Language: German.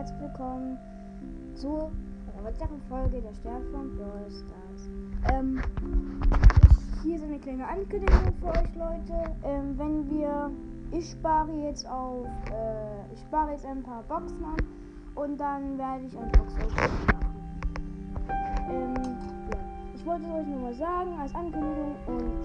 herzlich willkommen zur einer weiteren Folge der Stern von Brawl Stars. Ähm, ich, hier ist eine kleine Ankündigung für euch Leute. Ähm, wenn wir, ich spare jetzt auf, äh, ich spare jetzt ein paar Boxen an und dann werde ich ein Box machen. Ähm, ja. Ich wollte es euch nur mal sagen als Ankündigung und.